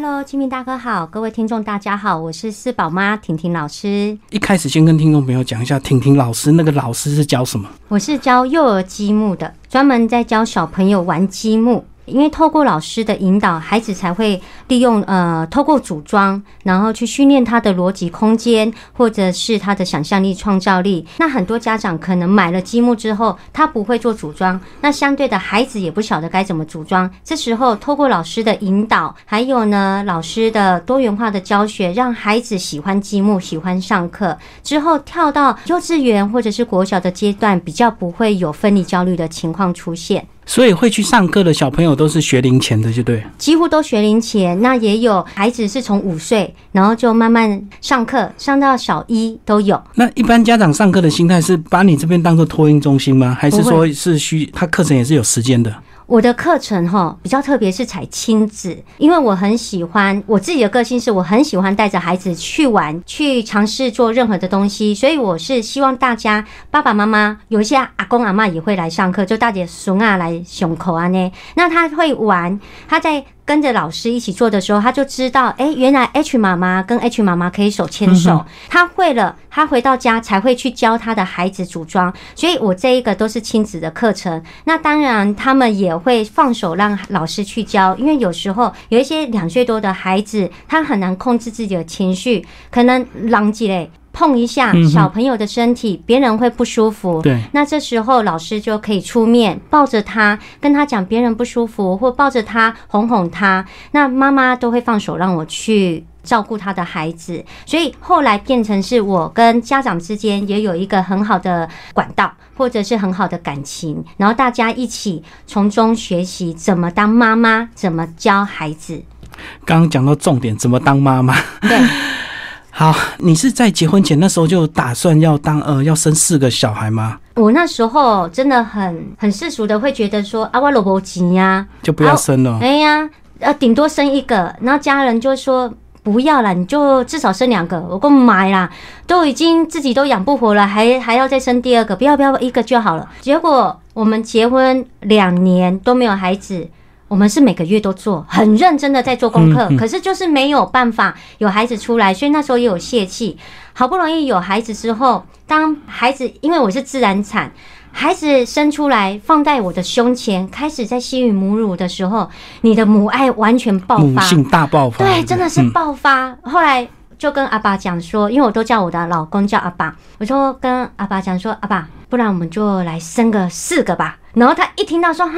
Hello，金明大哥好，各位听众大家好，我是四宝妈婷婷老师。一开始先跟听众朋友讲一下，婷婷老师那个老师是教什么？我是教幼儿积木的，专门在教小朋友玩积木。因为透过老师的引导，孩子才会利用呃，透过组装，然后去训练他的逻辑空间，或者是他的想象力、创造力。那很多家长可能买了积木之后，他不会做组装，那相对的孩子也不晓得该怎么组装。这时候透过老师的引导，还有呢老师的多元化的教学，让孩子喜欢积木，喜欢上课之后，跳到幼稚园或者是国小的阶段，比较不会有分离焦虑的情况出现。所以会去上课的小朋友都是学龄前的，就对，几乎都学龄前。那也有孩子是从五岁，然后就慢慢上课，上到小一都有。那一般家长上课的心态是把你这边当做托婴中心吗？还是说是需他课程也是有时间的？我的课程哈比较特别，是采亲子，因为我很喜欢我自己的个性，是我很喜欢带着孩子去玩，去尝试做任何的东西，所以我是希望大家爸爸妈妈有一些阿公阿妈也会来上课，就大姐孙啊来熊口啊呢，那他会玩，他在。跟着老师一起做的时候，他就知道，哎，原来 H 妈妈跟 H 妈妈可以手牵手。他会了，他回到家才会去教他的孩子组装。所以我这一个都是亲子的课程。那当然，他们也会放手让老师去教，因为有时候有一些两岁多的孩子，他很难控制自己的情绪，可能狼藉嘞。碰一下小朋友的身体，别人会不舒服。对，那这时候老师就可以出面抱着他，跟他讲别人不舒服，或抱着他哄哄他。那妈妈都会放手让我去照顾他的孩子，所以后来变成是我跟家长之间也有一个很好的管道，或者是很好的感情，然后大家一起从中学习怎么当妈妈，怎么教孩子。刚刚讲到重点，怎么当妈妈？对。好，你是在结婚前那时候就打算要当呃要生四个小孩吗？我那时候真的很很世俗的会觉得说啊，我老婆急呀，就不要生了。哎呀，呃，顶多生一个，然后家人就说不要了，你就至少生两个。我够买啦，都已经自己都养不活了，还还要再生第二个，不要不要一个就好了。结果我们结婚两年都没有孩子。我们是每个月都做，很认真的在做功课，可是就是没有办法有孩子出来，所以那时候也有泄气。好不容易有孩子之后，当孩子因为我是自然产，孩子生出来放在我的胸前，开始在吸吮母乳的时候，你的母爱完全爆发，母性大爆发，对，真的是爆发。后来就跟阿爸讲说，因为我都叫我的老公叫阿爸，我说跟阿爸讲说，阿爸，不然我们就来生个四个吧。然后他一听到说，哈。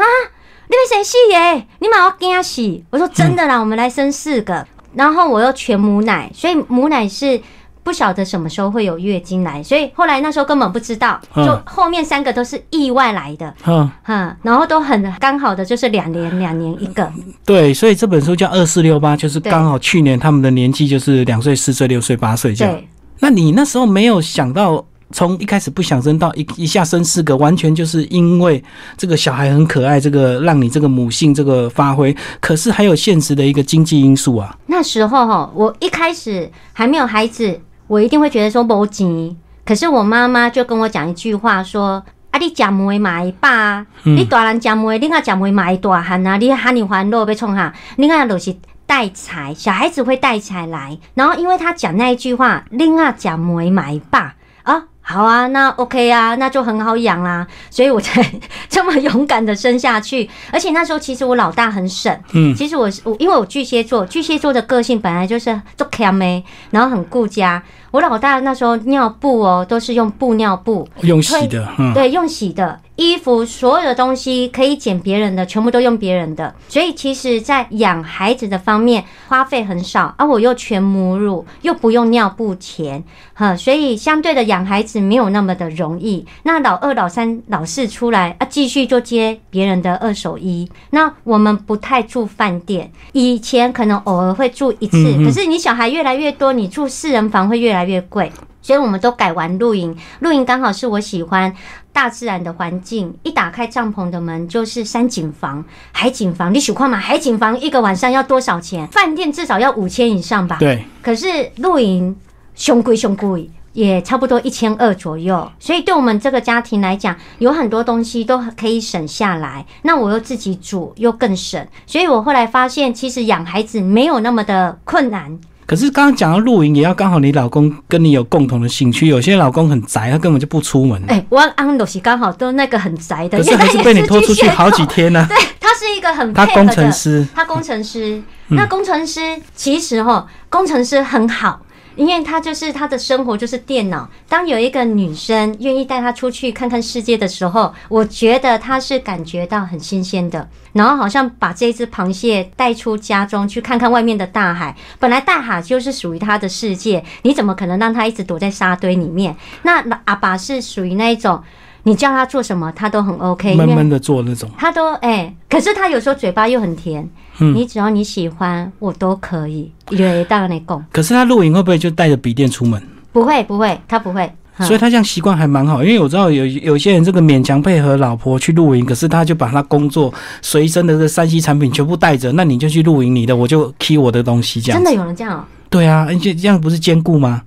你们生四耶？你妈要惊死！我说真的啦，我们来生四个，然后我又全母奶，所以母奶是不晓得什么时候会有月经来，所以后来那时候根本不知道，就后面三个都是意外来的，嗯，哈，然后都很刚好的，就是两年两年一个。对，所以这本书叫二四六八，就是刚好去年他们的年纪就是两岁、四岁、六岁、八岁这样。那你那时候没有想到？从一开始不想生到一一下生四个，完全就是因为这个小孩很可爱，这个让你这个母性这个发挥。可是还有现实的一个经济因素啊。那时候哈，我一开始还没有孩子，我一定会觉得说没钱。可是我妈妈就跟我讲一句话说：“啊，你食梅买爸，你大人食梅，另外食梅买大汉啊，你喊你欢乐被冲哈，另外就是带财，小孩子会带财来。然后因为他讲那一句话，另外讲梅买爸啊。”好啊，那 OK 啊，那就很好养啦，所以我才 这么勇敢的生下去。而且那时候其实我老大很省，嗯，其实我我因为我巨蟹座，巨蟹座的个性本来就是做 c a 然后很顾家。我老大那时候尿布哦，都是用布尿布，用洗的，对，用洗的。衣服所有的东西可以捡别人的，全部都用别人的，所以其实，在养孩子的方面花费很少，而我又全母乳，又不用尿布钱，哈，所以相对的养孩子没有那么的容易。那老二、老三、老四出来啊，继续就接别人的二手衣。那我们不太住饭店，以前可能偶尔会住一次，可是你小孩越来越多，你住四人房会越来越贵。所以我们都改玩露营，露营刚好是我喜欢大自然的环境。一打开帐篷的门就是山景房、海景房。你数看嘛，海景房一个晚上要多少钱？饭店至少要五千以上吧？对。可是露营凶贵凶贵，也差不多一千二左右，所以对我们这个家庭来讲，有很多东西都可以省下来。那我又自己煮，又更省，所以我后来发现，其实养孩子没有那么的困难。可是刚刚讲到露营，也要刚好你老公跟你有共同的兴趣。有些老公很宅，他根本就不出门。哎，我安都是刚好都那个很宅的，可是还是被你拖出去好几天呢。对他是一个很他工程师，他工程师，那工程师其实哈，工程师很好。因为他就是他的生活就是电脑。当有一个女生愿意带他出去看看世界的时候，我觉得他是感觉到很新鲜的。然后好像把这只螃蟹带出家中去看看外面的大海。本来大海就是属于他的世界，你怎么可能让他一直躲在沙堆里面？那阿爸是属于那一种。你叫他做什么，他都很 OK，闷闷的做那种。他都哎，可是他有时候嘴巴又很甜。嗯，你只要你喜欢，我都可以。对，当然你供。可是他露营会不会就带着笔电出门？不会，不会，他不会。所以他这样习惯还蛮好，因为我知道有有些人这个勉强配合老婆去露营，可是他就把他工作随身的这三 C 产品全部带着，那你就去露营，你的我就 key 我的东西，这样。真的有人这样哦？对啊，而且这样不是兼顾吗？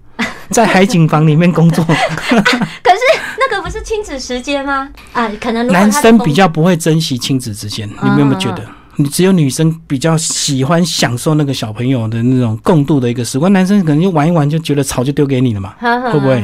在海景房里面工作，可是那个不是亲子时间吗？啊，可能男生比较不会珍惜亲子之间，你们有没有觉得？你只有女生比较喜欢享受那个小朋友的那种共度的一个时光，男生可能就玩一玩就觉得草就丢给你了嘛，会不会？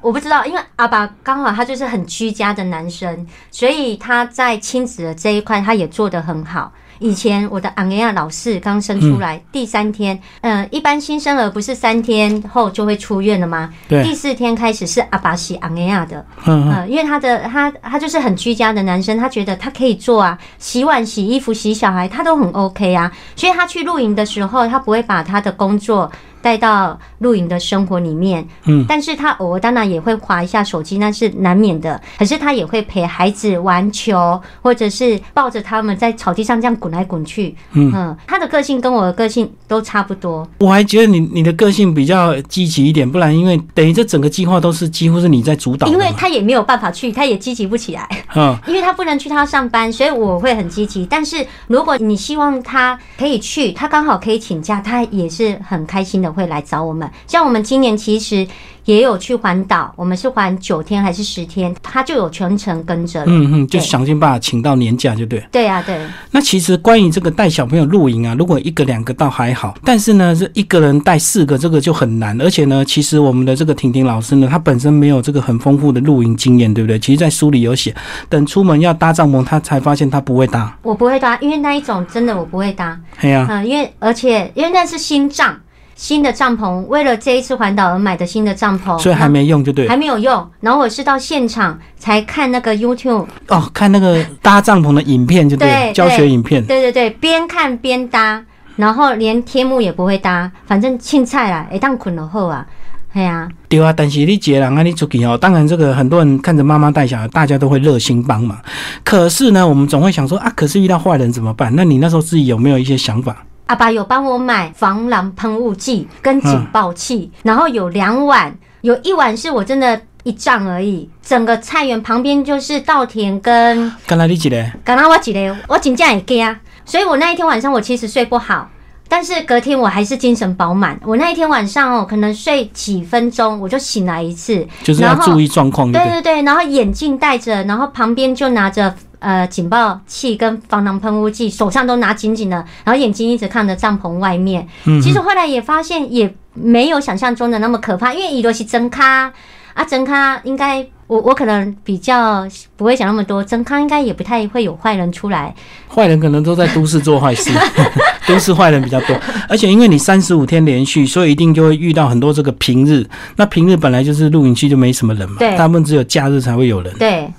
我不知道，因为阿爸刚好他就是很居家的男生，所以他在亲子的这一块他也做得很好。以前我的昂亚老四刚生出来第三天，嗯，一般新生儿不是三天后就会出院了吗？对，第四天开始是阿巴西昂亚的，嗯，因为他的他他就是很居家的男生，他觉得他可以做啊，洗碗、洗衣服、洗小孩，他都很 OK 啊，所以他去露营的时候，他不会把他的工作。带到露营的生活里面，嗯，但是他偶尔当然也会划一下手机，那是难免的。可是他也会陪孩子玩球，或者是抱着他们在草地上这样滚来滚去，嗯，他的个性跟我的个性都差不多。我还觉得你你的个性比较积极一点，不然因为等于这整个计划都是几乎是你在主导。因为他也没有办法去，他也积极不起来，嗯，因为他不能去，他要上班，所以我会很积极。但是如果你希望他可以去，他刚好可以请假，他也是很开心的。会来找我们，像我们今年其实也有去环岛，我们是环九天还是十天，他就有全程跟着。嗯嗯，就想尽办法请到年假就对。对啊，对。那其实关于这个带小朋友露营啊，如果一个两个倒还好，但是呢，是一个人带四个，这个就很难。而且呢，其实我们的这个婷婷老师呢，她本身没有这个很丰富的露营经验，对不对？其实，在书里有写，等出门要搭帐篷，她才发现她不会搭。我不会搭，因为那一种真的我不会搭。对呀，嗯，因为而且因为那是新帐。新的帐篷，为了这一次环岛而买的新的帐篷，所以还没用就对，还没有用。然后我是到现场才看那个 YouTube 哦，看那个搭帐篷的影片就对，教学影片。对对对，边看边搭，然后连天幕也不会搭，反正青菜啦，一旦捆了后啊，哎呀，对啊。但是你接人啊，你出去哦，当然这个很多人看着妈妈带小孩，大家都会热心帮忙。可是呢，我们总会想说啊，可是遇到坏人怎么办？那你那时候自己有没有一些想法？阿爸有帮我买防狼喷雾剂跟警报器，然后有两碗，有一碗是我真的一丈而已，整个菜园旁边就是稻田跟。刚才你几嘞？刚才我几嘞？我紧张也惊，所以我那一天晚上我其实睡不好，但是隔天我还是精神饱满。我那一天晚上哦，可能睡几分钟我就醒来一次，就是要注意状况。对对对，然后眼镜戴着，然后旁边就拿着。呃，警报器跟防狼喷雾剂，手上都拿紧紧的，然后眼睛一直看着帐篷外面。嗯，其实后来也发现，也没有想象中的那么可怕，因为伊罗是真咖啊，真咖应该我我可能比较不会想那么多，真咖应该也不太会有坏人出来。坏人可能都在都市做坏事，都市坏人比较多，而且因为你三十五天连续，所以一定就会遇到很多这个平日。那平日本来就是露营区就没什么人嘛，对，大部分只有假日才会有人。对。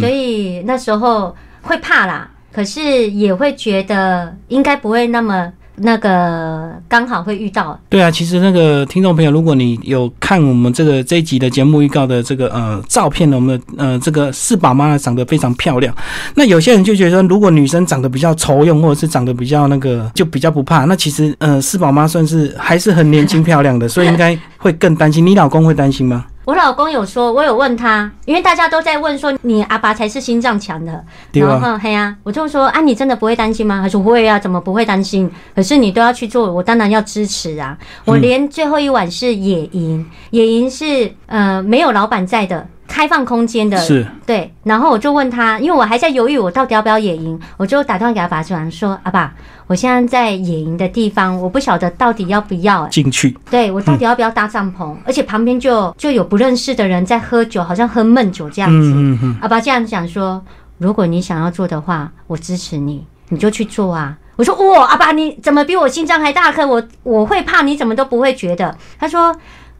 所以那时候会怕啦，可是也会觉得应该不会那么那个刚好会遇到。对啊，其实那个听众朋友，如果你有看我们这个这一集的节目预告的这个呃照片呢，我们呃这个四宝妈长得非常漂亮。那有些人就觉得，如果女生长得比较丑用，或者是长得比较那个，就比较不怕。那其实呃四宝妈算是还是很年轻漂亮的，所以应该会更担心。你老公会担心吗？我老公有说，我有问他，因为大家都在问说你阿爸才是心脏强的，然后嘿呀，我就说啊，你真的不会担心吗？他说会啊，怎么不会担心？可是你都要去做，我当然要支持啊。我连最后一晚是野营，野营是呃没有老板在的。开放空间的，是，对。然后我就问他，因为我还在犹豫，我到底要不要野营，我就打电话给阿爸，说：“说阿爸，我现在在野营的地方，我不晓得到底要不要进去。对我到底要不要搭帐篷？而且旁边就就有不认识的人在喝酒，好像喝闷酒这样子。阿爸这样讲说，如果你想要做的话，我支持你，你就去做啊。我说哇，阿爸你怎么比我心脏还大颗？我我会怕，你怎么都不会觉得？他说。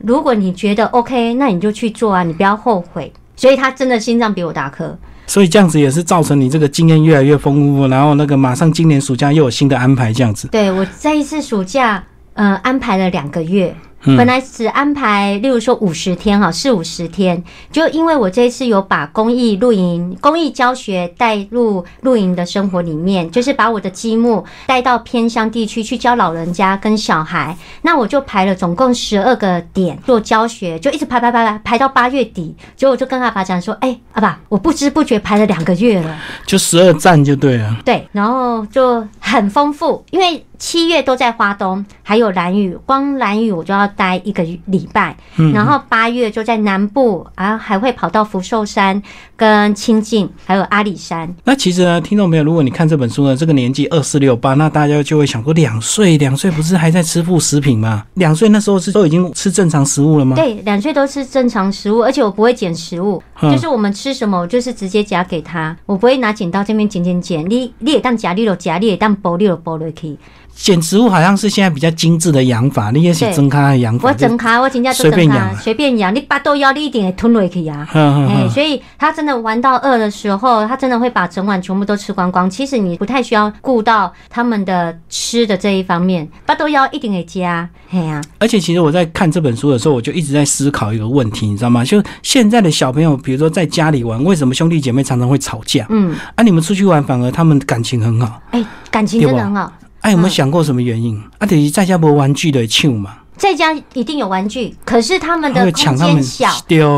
如果你觉得 OK，那你就去做啊，你不要后悔。所以他真的心脏比我大颗，所以这样子也是造成你这个经验越来越丰富，然后那个马上今年暑假又有新的安排，这样子。对我这一次暑假，呃，安排了两个月。本来只安排，例如说五十天哈，四五十天，就因为我这一次有把公益露营、公益教学带入露营的生活里面，就是把我的积木带到偏乡地区去教老人家跟小孩。那我就排了总共十二个点做教学，就一直排排排排排到八月底。结果我就跟阿爸讲说：“哎，阿爸，我不知不觉排了两个月了，就十二站就对了。”对，然后就很丰富，因为。七月都在花东，还有蓝屿，光蓝屿我就要待一个礼拜，然后八月就在南部，啊，还会跑到福寿山、跟清境，还有阿里山。那其实呢，听众朋友，如果你看这本书呢，这个年纪二四六八，那大家就会想说，两岁，两岁不是还在吃副食品吗？两岁那时候是都已经吃正常食物了吗？对，两岁都吃正常食物，而且我不会捡食物，就是我们吃什么，我就是直接夹给他，我不会拿剪刀这边剪剪剪，你你也当夹，你就夹，你也当剥，你就剥落去。捡植物好像是现在比较精致的养法，你也是真卡的养法。我真卡，我真正随便养，随便养。你巴豆腰，你一定会吞落去啊！哎，所以他真的玩到饿的时候，他真的会把整碗全部都吃光光。其实你不太需要顾到他们的吃的这一方面，巴豆腰一定会加。哎呀！而且其实我在看这本书的时候，我就一直在思考一个问题，你知道吗？就现在的小朋友，比如说在家里玩，为什么兄弟姐妹常常会吵架？嗯，啊，你们出去玩反而他们感情很好。哎，感情真的很好。哎，有没有想过什么原因？啊，等于在家没玩具的抢嘛？在家一定有玩具，可是他们的空间小，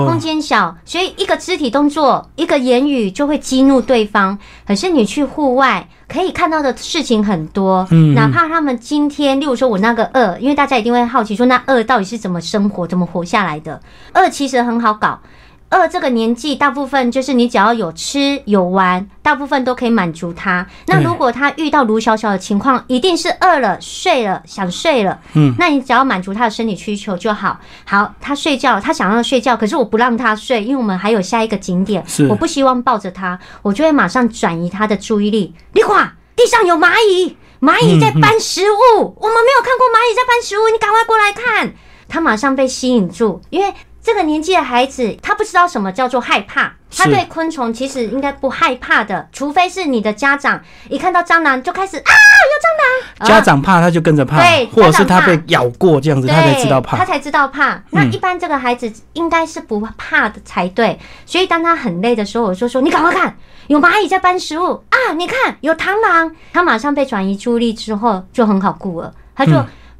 空间小，所以一个肢体动作，一个言语就会激怒对方。可是你去户外，可以看到的事情很多。嗯，哪怕他们今天，例如说我那个二，因为大家一定会好奇，说那二到底是怎么生活、怎么活下来的？二其实很好搞。二这个年纪，大部分就是你只要有吃有玩，大部分都可以满足他。那如果他遇到卢小小的情况，一定是饿了、睡了、想睡了。嗯，那你只要满足他的生理需求就好。好，他睡觉，他想要睡觉，可是我不让他睡，因为我们还有下一个景点。是，我不希望抱着他，我就会马上转移他的注意力。你看，地上有蚂蚁，蚂蚁在搬食物，我们没有看过蚂蚁在搬食物，你赶快过来看。他马上被吸引住，因为。这个年纪的孩子，他不知道什么叫做害怕，他对昆虫其实应该不害怕的，除非是你的家长一看到蟑螂就开始啊，有蟑螂，家长怕他就跟着怕，对，或者是他被咬过这样子，他才知道怕，他才知道怕。那一般这个孩子应该是不怕的才对，所以当他很累的时候，我就说你赶快看，有蚂蚁在搬食物。啊，你看有螳螂，他马上被转移注意力之后就很好顾了，他就。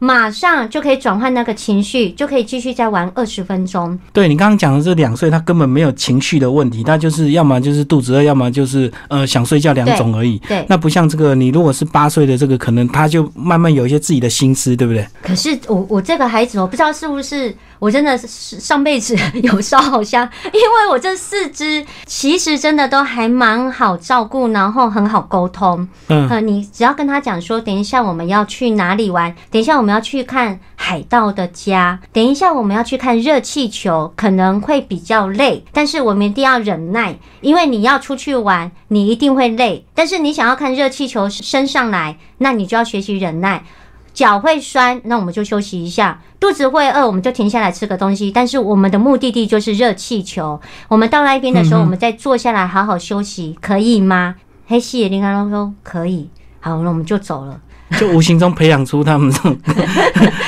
马上就可以转换那个情绪，就可以继续再玩二十分钟。对你刚刚讲的这两岁，他根本没有情绪的问题，他就是要么就是肚子饿，要么就是呃想睡觉两种而已。对，那不像这个，你如果是八岁的这个，可能他就慢慢有一些自己的心思，对不对？可是我我这个孩子，我不知道是不是。我真的是上辈子有烧好香，因为我这四只其实真的都还蛮好照顾，然后很好沟通。嗯，你只要跟他讲说，等一下我们要去哪里玩，等一下我们要去看海盗的家，等一下我们要去看热气球，可能会比较累，但是我们一定要忍耐，因为你要出去玩，你一定会累，但是你想要看热气球升上来，那你就要学习忍耐。脚会酸，那我们就休息一下；肚子会饿，我们就停下来吃个东西。但是我们的目的地就是热气球。我们到那边的时候，我们再坐下来好好休息，可以吗？黑西也林刚刚说可以。好，那我们就走了。就无形中培养出他们这种，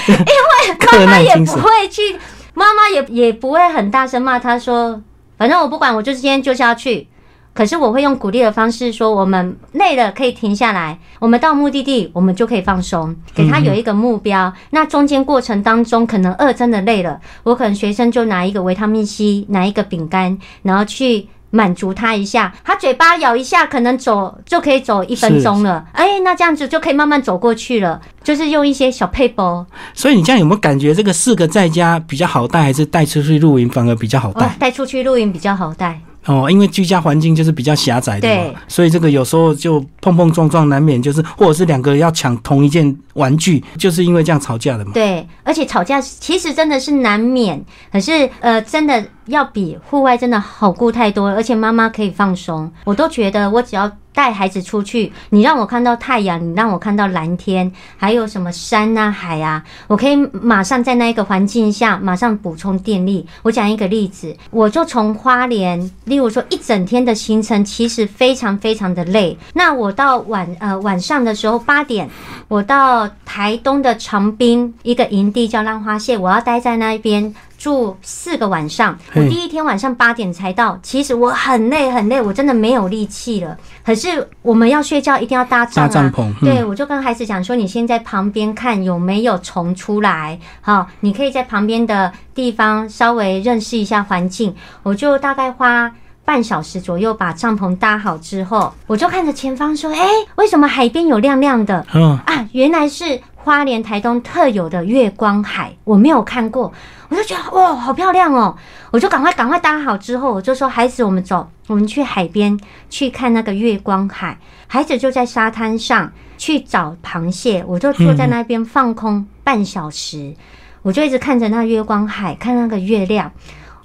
因为妈妈 也不会去，妈妈也也不会很大声骂他说，反正我不管，我就是今天就是要去。可是我会用鼓励的方式说，我们累了可以停下来，我们到目的地我们就可以放松，给他有一个目标。那中间过程当中，可能饿真的累了，我可能学生就拿一个维他命 C，拿一个饼干，然后去。满足他一下，他嘴巴咬一下，可能走就可以走一分钟了。哎，那这样子就可以慢慢走过去了。就是用一些小配包。所以你这样有没有感觉这个四个在家比较好带，还是带出去露营反而比较好带？带出去露营比较好带。哦，因为居家环境就是比较狭窄的嘛，所以这个有时候就碰碰撞撞，难免就是或者是两个要抢同一件玩具，就是因为这样吵架的嘛。对，而且吵架其实真的是难免，可是呃，真的要比户外真的好过太多，而且妈妈可以放松，我都觉得我只要。带孩子出去，你让我看到太阳，你让我看到蓝天，还有什么山啊、海啊，我可以马上在那一个环境下马上补充电力。我讲一个例子，我就从花莲，例如说一整天的行程，其实非常非常的累。那我到晚呃晚上的时候八点，我到台东的长滨一个营地叫浪花蟹，我要待在那边。住四个晚上，我第一天晚上八点才到。其实我很累很累，我真的没有力气了。可是我们要睡觉，一定要搭帐篷。对，我就跟孩子讲说：“你先在旁边看有没有虫出来，好，你可以在旁边的地方稍微认识一下环境。”我就大概花半小时左右把帐篷搭好之后，我就看着前方说：“哎，为什么海边有亮亮的？嗯啊，原来是花莲台东特有的月光海，我没有看过。”我就觉得哇，好漂亮哦！我就赶快赶快搭好之后，我就说孩子，我们走，我们去海边去看那个月光海。孩子就在沙滩上去找螃蟹，我就坐在那边放空半小时，我就一直看着那月光海，看那个月亮。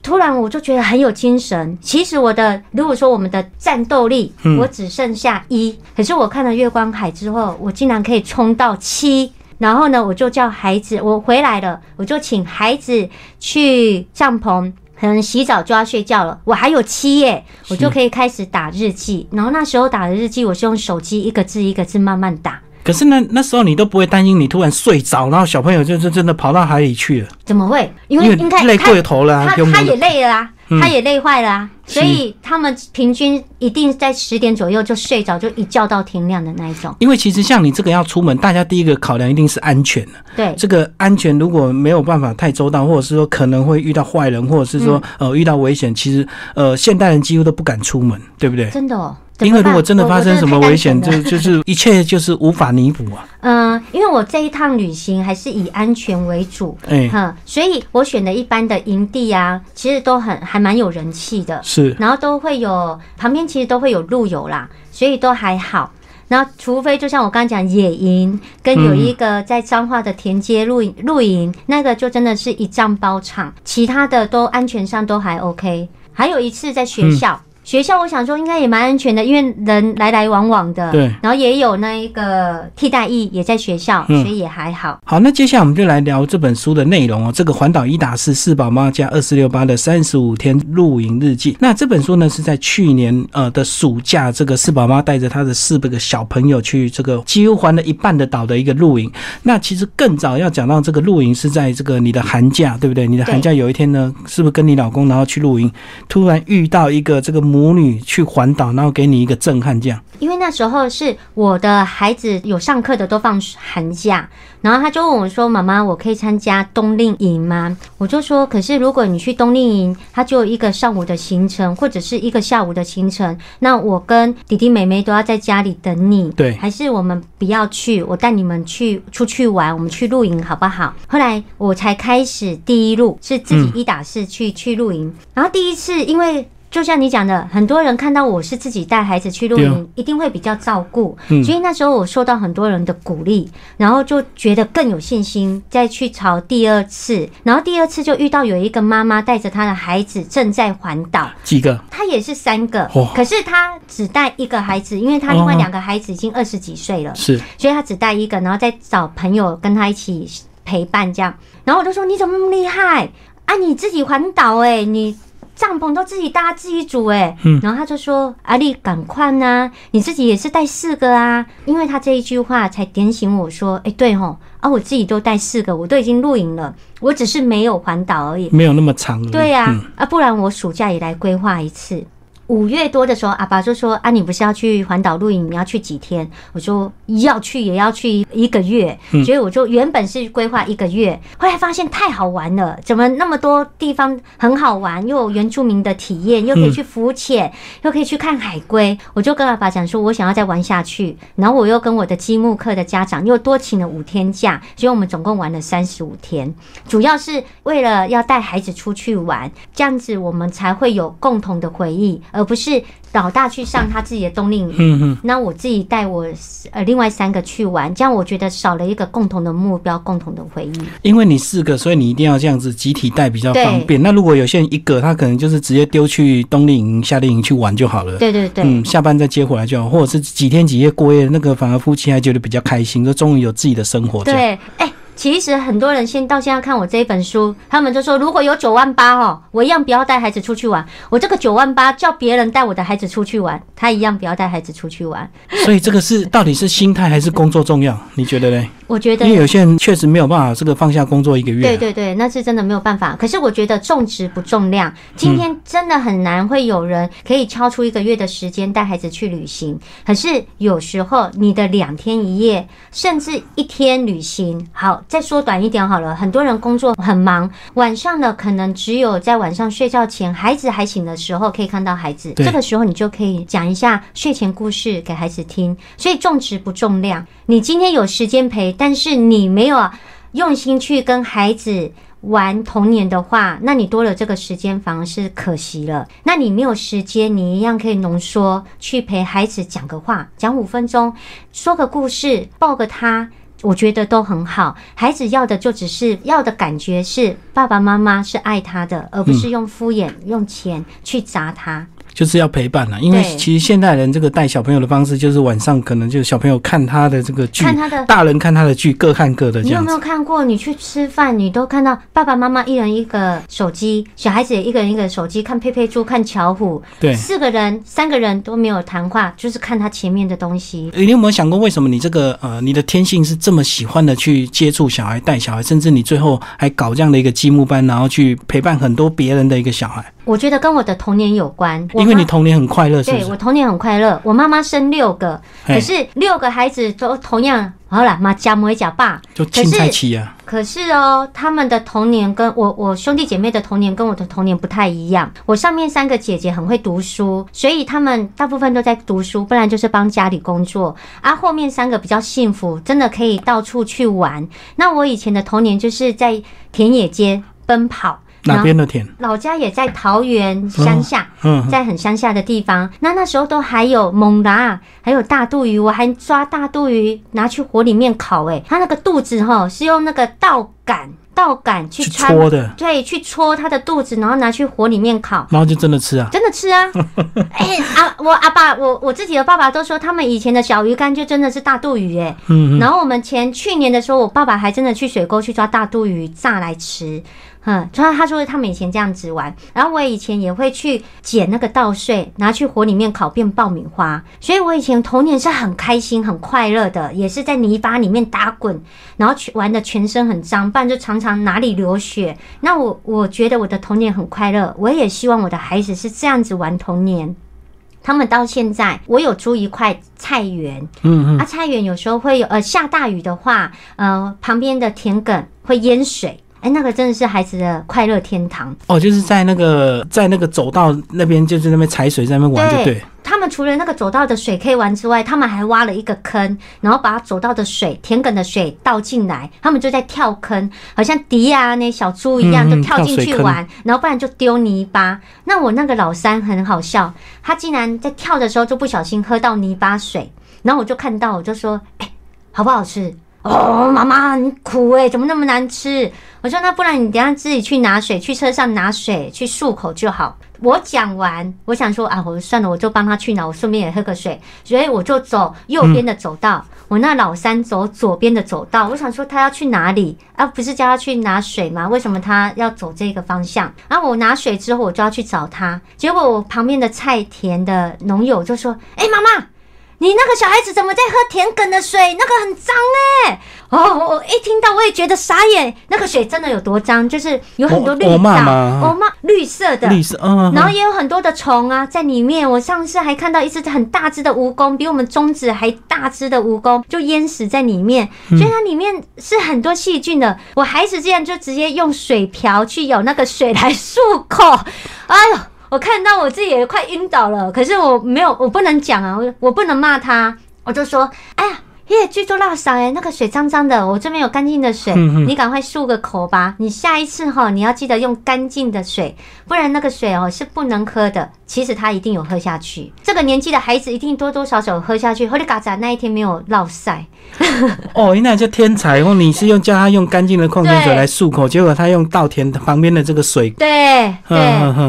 突然我就觉得很有精神。其实我的如果说我们的战斗力，我只剩下一，可是我看了月光海之后，我竟然可以冲到七。然后呢，我就叫孩子，我回来了，我就请孩子去帐篷，可能洗澡就要睡觉了。我还有七页，我就可以开始打日记。然后那时候打的日记，我是用手机一个字一个字慢慢打。可是呢那时候你都不会担心你突然睡着，然后小朋友就就真的跑到海里去了？怎么会？因为应该累过头了，他他也累了啊。他也累坏了啊，所以他们平均一定在十点左右就睡着，就一觉到天亮的那一种。因为其实像你这个要出门，大家第一个考量一定是安全对，这个安全如果没有办法太周到，或者是说可能会遇到坏人，或者是说呃遇到危险，其实呃现代人几乎都不敢出门，对不对？真的哦。因为如果真的发生什么危险，就就是 一切就是无法弥补啊。嗯，因为我这一趟旅行还是以安全为主，哎哈，所以我选的一般的营地啊，其实都很还蛮有人气的，是，然后都会有旁边其实都会有路友啦，所以都还好。然后除非就像我刚刚讲野营，跟有一个在彰化的田街露营露营，那个就真的是一帐包场，其他的都安全上都还 OK。还有一次在学校。学校我想说应该也蛮安全的，因为人来来往往的，对，然后也有那一个替代役也在学校，所以也还好。好，那接下来我们就来聊这本书的内容哦。这个环岛一打四四宝妈加二四六八的三十五天露营日记。那这本书呢是在去年呃的暑假，这个四宝妈带着她的四个小朋友去这个几乎环了一半的岛的一个露营。那其实更早要讲到这个露营是在这个你的寒假，对不对？你的寒假有一天呢，是不是跟你老公然后去露营，突然遇到一个这个。母女去环岛，然后给你一个震撼，这样。因为那时候是我的孩子有上课的都放寒假，然后他就问我说：“妈妈，我可以参加冬令营吗？”我就说：“可是如果你去冬令营，它就一个上午的行程，或者是一个下午的行程，那我跟弟弟妹妹都要在家里等你。对，还是我们不要去，我带你们去出去玩，我们去露营好不好？”后来我才开始第一路是自己一打四去去露营，然后第一次因为。就像你讲的，很多人看到我是自己带孩子去露营，一定会比较照顾。所以那时候我受到很多人的鼓励，然后就觉得更有信心，再去朝第二次。然后第二次就遇到有一个妈妈带着她的孩子正在环岛，几个？她也是三个，可是她只带一个孩子，因为她另外两个孩子已经二十几岁了，是，所以她只带一个，然后再找朋友跟她一起陪伴这样。然后我就说：“你怎么那么厉害啊？你自己环岛哎，你。”帐篷都自己搭自己煮哎，然后他就说：“阿丽，赶快呐，你自己也是带四个啊。”因为他这一句话才点醒我说：“哎，对吼，啊，我自己都带四个，我都已经露营了，我只是没有环岛而已，没有那么长。”对呀，啊，不然我暑假也来规划一次。五月多的时候，阿爸就说：“啊，你不是要去环岛露营？你要去几天？”我说：“要去也要去一个月。”所以我就原本是规划一个月，后来发现太好玩了，怎么那么多地方很好玩，又有原住民的体验，又可以去浮潜，又可以去看海龟。我就跟阿爸讲说：“我想要再玩下去。”然后我又跟我的积木课的家长又多请了五天假，所以我们总共玩了三十五天，主要是为了要带孩子出去玩，这样子我们才会有共同的回忆。而不是老大去上他自己的冬令营，那我自己带我呃另外三个去玩，这样我觉得少了一个共同的目标、共同的回忆。因为你四个，所以你一定要这样子集体带比较方便。那如果有些人一个，他可能就是直接丢去冬令营、夏令营去玩就好了。对对对，嗯，下班再接回来就好，或者是几天几夜过夜，那个反而夫妻还觉得比较开心，就终于有自己的生活。对，哎。其实很多人现到现在看我这一本书，他们就说如果有九万八哦，我一样不要带孩子出去玩。我这个九万八叫别人带我的孩子出去玩，他一样不要带孩子出去玩。所以这个是到底是心态还是工作重要？你觉得嘞？我觉得，因为有些人确实没有办法这个放下工作一个月。对对对，那是真的没有办法。可是我觉得重质不重量，今天真的很难会有人可以超出一个月的时间带孩子去旅行。可是有时候你的两天一夜，甚至一天旅行，好再缩短一点好了。很多人工作很忙，晚上呢可能只有在晚上睡觉前，孩子还醒的时候可以看到孩子。这个时候你就可以讲一下睡前故事给孩子听。所以重质不重量，你今天有时间陪。但是你没有用心去跟孩子玩童年的话，那你多了这个时间反而是可惜了。那你没有时间，你一样可以浓缩去陪孩子讲个话，讲五分钟，说个故事，抱个他，我觉得都很好。孩子要的就只是要的感觉是爸爸妈妈是爱他的，而不是用敷衍、用钱去砸他。就是要陪伴了，因为其实现代人这个带小朋友的方式，就是晚上可能就小朋友看他的这个剧，看他的大人看他的剧，各看各的。你有没有看过？你去吃饭，你都看到爸爸妈妈一人一个手机，小孩子也一个人一个手机，看佩佩猪，看巧虎，对，四个人三个人都没有谈话，就是看他前面的东西。你有没有想过，为什么你这个呃，你的天性是这么喜欢的去接触小孩、带小孩，甚至你最后还搞这样的一个积木班，然后去陪伴很多别人的一个小孩？我觉得跟我的童年有关，因为你童年很快乐，对我童年很快乐。我妈妈生六个，可是六个孩子都同样好了，妈家母加爸，就青菜期啊。可是哦，他们的童年跟我我兄弟姐妹的童年跟我的童年不太一样。我上面三个姐姐很会读书，所以他们大部分都在读书，不然就是帮家里工作。而后面三个比较幸福，真的可以到处去玩。那我以前的童年就是在田野间奔跑。哪边的田？老家也在桃园乡下，嗯在很乡下的地方。那那时候都还有猛拉，还有大肚鱼，我还抓大肚鱼拿去火里面烤。哎，它那个肚子哈是用那个稻杆、稻杆去戳的，对，去戳它的肚子，然后拿去火里面烤，然后就真的吃啊，真的吃啊。哎，啊我阿爸，我我自己的爸爸都说，他们以前的小鱼干就真的是大肚鱼哎。嗯。然后我们前去年的时候，我爸爸还真的去水沟去抓大肚鱼炸来吃。嗯，他他说他们以前这样子玩，然后我以前也会去捡那个稻穗，拿去火里面烤变爆米花，所以我以前童年是很开心、很快乐的，也是在泥巴里面打滚，然后去玩的全身很脏，不然就常常哪里流血。那我我觉得我的童年很快乐，我也希望我的孩子是这样子玩童年。他们到现在，我有租一块菜园，嗯嗯，啊，菜园有时候会有呃下大雨的话，呃，旁边的田埂会淹水。哎，那个真的是孩子的快乐天堂哦！就是在那个在那个走道那边，就是那边踩水，在那边玩，就对。他们除了那个走道的水可以玩之外，他们还挖了一个坑，然后把走道的水、田埂的水倒进来，他们就在跳坑，好像迪亚那小猪一样，就跳进去玩，然后不然就丢泥巴。那我那个老三很好笑，他竟然在跳的时候就不小心喝到泥巴水，然后我就看到，我就说：“哎，好不好吃？”哦，妈妈很苦哎，怎么那么难吃？我说那不然你等下自己去拿水，去车上拿水去漱口就好。我讲完，我想说啊，我算了，我就帮他去拿，我顺便也喝个水。所以我就走右边的走道，我那老三走左边的走道。我想说他要去哪里啊？不是叫他去拿水吗？为什么他要走这个方向？然后我拿水之后，我就要去找他。结果我旁边的菜田的农友就说：“哎，妈妈。”你那个小孩子怎么在喝田埂的水？那个很脏哎！哦，我一听到我也觉得傻眼。那个水真的有多脏？就是有很多绿藻，哦妈绿色的，绿色，嗯，然后也有很多的虫啊在里面。我上次还看到一只很大只的蜈蚣，比我们中指还大只的蜈蚣，就淹死在里面。所以它里面是很多细菌的。我孩子这样就直接用水瓢去舀那个水来漱口。哎呦！我看到我自己也快晕倒了，可是我没有，我不能讲啊，我我不能骂他，我就说，哎呀，耶，剧做辣嗓哎，那个水脏脏的，我这边有干净的水，你赶快漱个口吧，你下一次哈，你要记得用干净的水，不然那个水哦是不能喝的。其实他一定有喝下去，这个年纪的孩子一定多多少少喝下去。后来嘎仔那一天没有落晒。哦，那叫天才哦！你是用叫他用干净的矿泉水 来漱口，结果他用稻田旁边的这个水。对 对。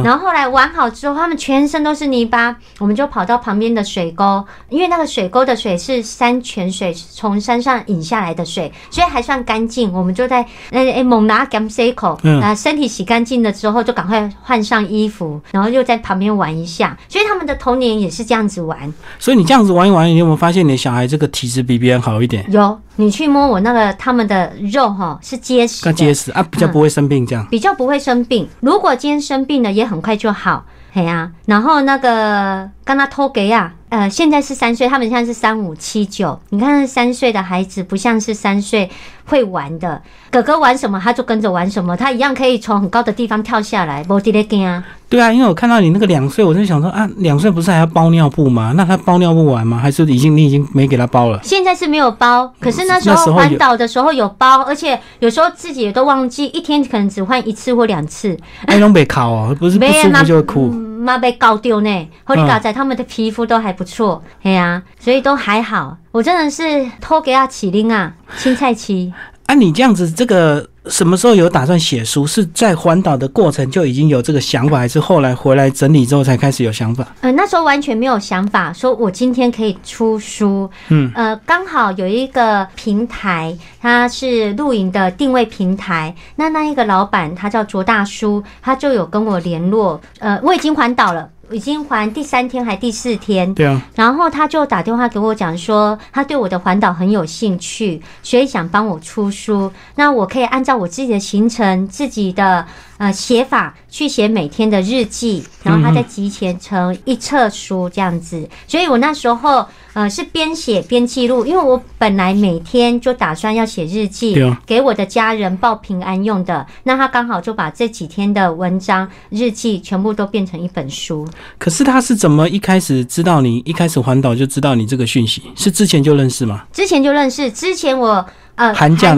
然后后来玩好之后，他们全身都是泥巴，我们就跑到旁边的水沟，因为那个水沟的水是山泉水，从山上引下来的水，所以还算干净。我们就在诶诶猛拿干洗口，啊，身体洗干净了之后，就赶快换上衣服，然后又在旁边玩。一下，所以他们的童年也是这样子玩。所以你这样子玩一玩，你有没有发现你的小孩这个体质比别人好一点？有，你去摸我那个他们的肉哈，是结实，更结实啊，比较不会生病这样。比较不会生病，如果今天生病了，也很快就好。嘿呀，然后那个刚他偷给啊，呃，现在是三岁，他们现在是三五七九。你看三岁的孩子不像是三岁会玩的，哥哥玩什么他就跟着玩什么，他一样可以从很高的地方跳下来。不滴咧惊啊！对啊，因为我看到你那个两岁，我就想说啊，两岁不是还要包尿布吗？那他包尿布玩吗？还是已经你已经没给他包了？现在是没有包，可是那时候环岛的时候有包，而且有时候自己也都忘记，一天可能只换一次或两次。哎，拢被考哦，不是不舒服就会哭。妈被搞丢呢，后里搞仔他们的皮肤都还不错，哎呀，所以都还好。我真的是偷给他起灵啊，青菜期。啊，你这样子，这个什么时候有打算写书？是在环岛的过程就已经有这个想法，还是后来回来整理之后才开始有想法？呃，那时候完全没有想法，说我今天可以出书。嗯，呃，刚好有一个平台，它是露营的定位平台。那那一个老板他叫卓大叔，他就有跟我联络。呃，我已经环岛了。已经环第三天还第四天，对啊，然后他就打电话给我讲说，他对我的环岛很有兴趣，所以想帮我出书。那我可以按照我自己的行程、自己的呃写法去写每天的日记，然后他再集前成一册书这样子。所以我那时候。呃，是边写边记录，因为我本来每天就打算要写日记，给我的家人报平安用的。那他刚好就把这几天的文章、日记全部都变成一本书。可是他是怎么一开始知道你？一开始环岛就知道你这个讯息？是之前就认识吗？之前就认识。之前我呃寒假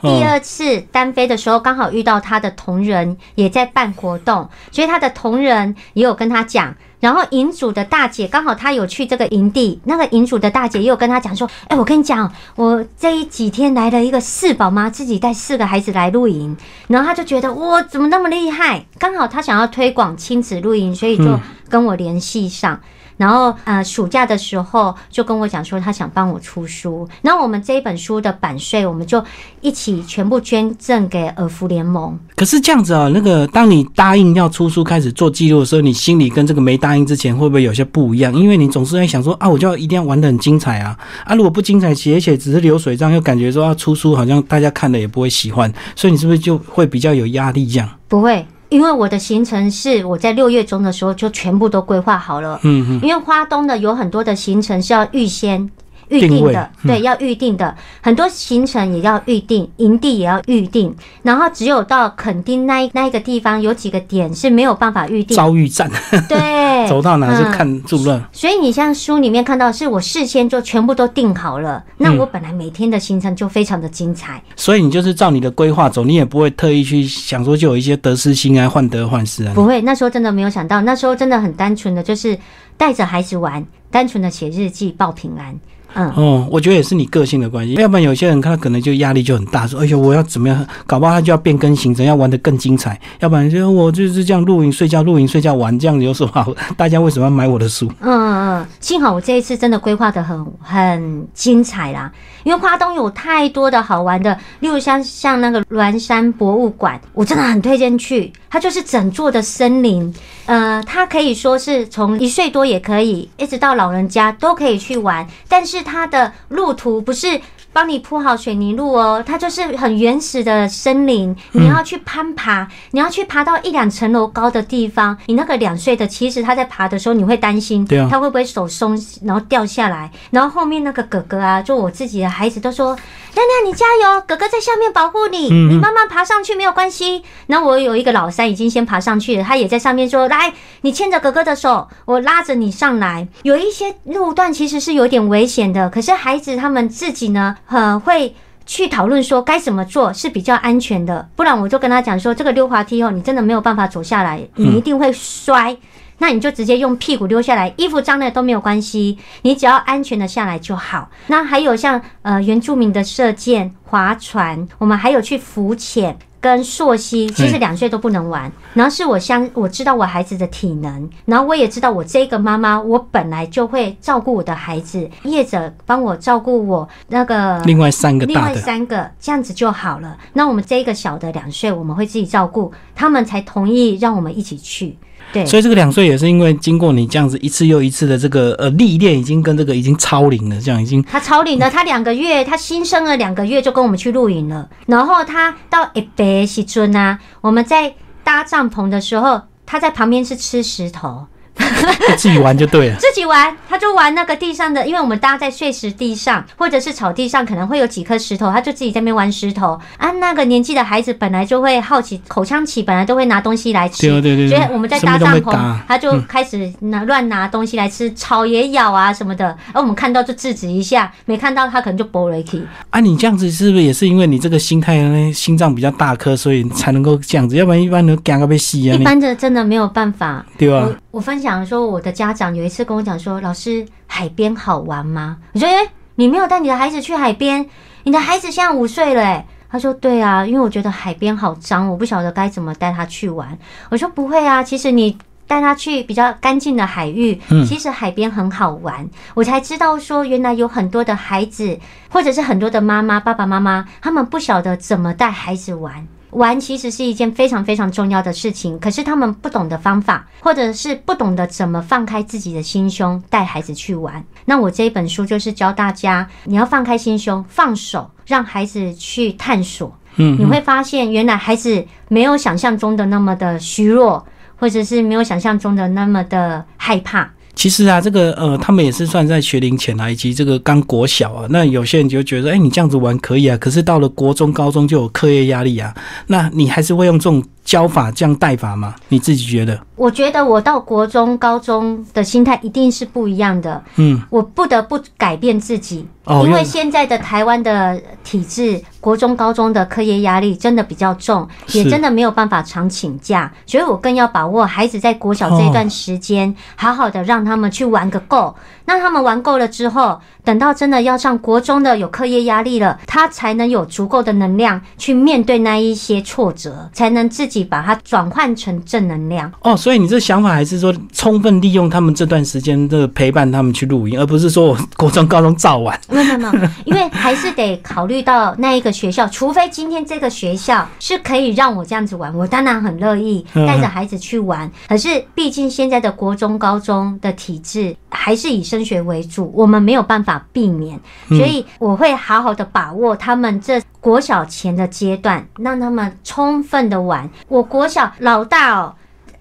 第二次单飞的时候，刚好遇到他的同仁也在办活动，所以他的同仁也有跟他讲。然后营主的大姐刚好她有去这个营地，那个营主的大姐也有跟她讲说：“哎，我跟你讲，我这几天来了一个四宝妈，自己带四个孩子来露营，然后她就觉得哇怎么那么厉害？刚好她想要推广亲子露营，所以就跟我联系上。”然后呃，暑假的时候就跟我讲说，他想帮我出书。那我们这一本书的版税，我们就一起全部捐赠给尔福联盟。可是这样子啊，那个当你答应要出书开始做记录的时候，你心里跟这个没答应之前会不会有些不一样？因为你总是在想说啊，我就要一定要玩的很精彩啊啊！如果不精彩，写写只是流水账，又感觉说要出书好像大家看了也不会喜欢，所以你是不是就会比较有压力？这样不会。因为我的行程是我在六月中的时候就全部都规划好了，嗯嗯，因为花东的有很多的行程是要预先。预定的，对，要预定的，很多行程也要预定，营地也要预定，然后只有到垦丁那那一个地方有几个点是没有办法预定，遭遇站，对，走到哪就看住了。所以你像书里面看到，是我事先就全部都定好了，那我本来每天的行程就非常的精彩。所以你就是照你的规划走，你也不会特意去想说就有一些得失心啊，患得患失啊。不会，那时候真的没有想到，那时候真的很单纯的就是带着孩子玩，单纯的写日记报平安。嗯，哦，我觉得也是你个性的关系，要不然有些人他可能就压力就很大，说，哎呦，我要怎么样？搞不好他就要变更行程，要玩的更精彩。要不然就我就是这样露营睡觉，露营睡觉玩，这样子有什么好？大家为什么要买我的书？嗯嗯嗯，幸好我这一次真的规划的很很精彩啦，因为花东有太多的好玩的，例如像像那个峦山博物馆，我真的很推荐去。它就是整座的森林，呃，他可以说是从一岁多也可以，一直到老人家都可以去玩。但是他的路途不是帮你铺好水泥路哦，它就是很原始的森林，你要去攀爬，你要去爬到一两层楼高的地方。你那个两岁的，其实他在爬的时候，你会担心，对啊，他会不会手松，然后掉下来？然后后面那个哥哥啊，就我自己的孩子都说。亮亮，你加油！哥哥在下面保护你，你慢慢爬上去没有关系。那我有一个老三已经先爬上去了，他也在上面说：“来，你牵着哥哥的手，我拉着你上来。”有一些路段其实是有点危险的，可是孩子他们自己呢，很会去讨论说该怎么做是比较安全的。不然我就跟他讲说，这个溜滑梯哦，你真的没有办法走下来，你一定会摔。那你就直接用屁股溜下来，衣服脏了都没有关系，你只要安全的下来就好。那还有像呃原住民的射箭、划船，我们还有去浮潜跟溯溪，其实两岁都不能玩。然后是我相我知道我孩子的体能，然后我也知道我这个妈妈，我本来就会照顾我的孩子，业者帮我照顾我那个另外三个另外三个这样子就好了。那我们这个小的两岁，我们会自己照顾，他们才同意让我们一起去。对，所以这个两岁也是因为经过你这样子一次又一次的这个呃历练，已经跟这个已经超龄了，这样已经他超龄了。他两个月，他新生了两个月就跟我们去露营了。然后他到一百西尊啊，我们在搭帐篷的时候，他在旁边是吃石头。自己玩就对了，自己玩，他就玩那个地上的，因为我们搭在碎石地上，或者是草地上，可能会有几颗石头，他就自己在那边玩石头。啊，那个年纪的孩子本来就会好奇，口腔期本来都会拿东西来吃，对对对，所以我们在搭帐篷，他就开始拿乱拿东西来吃，草也咬啊什么的。而我们看到就制止一下，没看到他可能就拨了去。啊，你这样子是不是也是因为你这个心态呢？心脏比较大颗，所以才能够这样子，要不然一般都干个被吸啊。一般的真的没有办法，对吧？我分享说，我的家长有一次跟我讲说：“老师，海边好玩吗？”我说：“哎，你没有带你的孩子去海边？你的孩子现在五岁了。”哎，他说：“对啊，因为我觉得海边好脏，我不晓得该怎么带他去玩。”我说：“不会啊，其实你带他去比较干净的海域，其实海边很好玩。”我才知道说，原来有很多的孩子，或者是很多的妈妈、爸爸妈妈，他们不晓得怎么带孩子玩。玩其实是一件非常非常重要的事情，可是他们不懂的方法，或者是不懂得怎么放开自己的心胸带孩子去玩。那我这一本书就是教大家，你要放开心胸，放手，让孩子去探索。嗯，你会发现原来孩子没有想象中的那么的虚弱，或者是没有想象中的那么的害怕。其实啊，这个呃，他们也是算在学龄前啊，以及这个刚国小啊。那有些人就觉得，哎，你这样子玩可以啊，可是到了国中、高中就有课业压力啊。那你还是会用这种教法这样带法吗？你自己觉得？我觉得我到国中、高中的心态一定是不一样的。嗯，我不得不改变自己，因为现在的台湾的体制，国中、高中的课业压力真的比较重，也真的没有办法常请假，所以我更要把握孩子在国小这段时间，好好的让他们去玩个够。那他们玩够了之后，等到真的要上国中的有课业压力了，他才能有足够的能量去面对那一些挫折，才能自己把它转换成正能量。哦，所以。你这想法还是说充分利用他们这段时间的陪伴，他们去露营，而不是说我国中、高中早晚。没有没有，因为还是得考虑到那一个学校，除非今天这个学校是可以让我这样子玩，我当然很乐意带着孩子去玩。可是毕竟现在的国中、高中的体制还是以升学为主，我们没有办法避免，所以我会好好的把握他们这国小前的阶段，让他们充分的玩。我国小老大哦。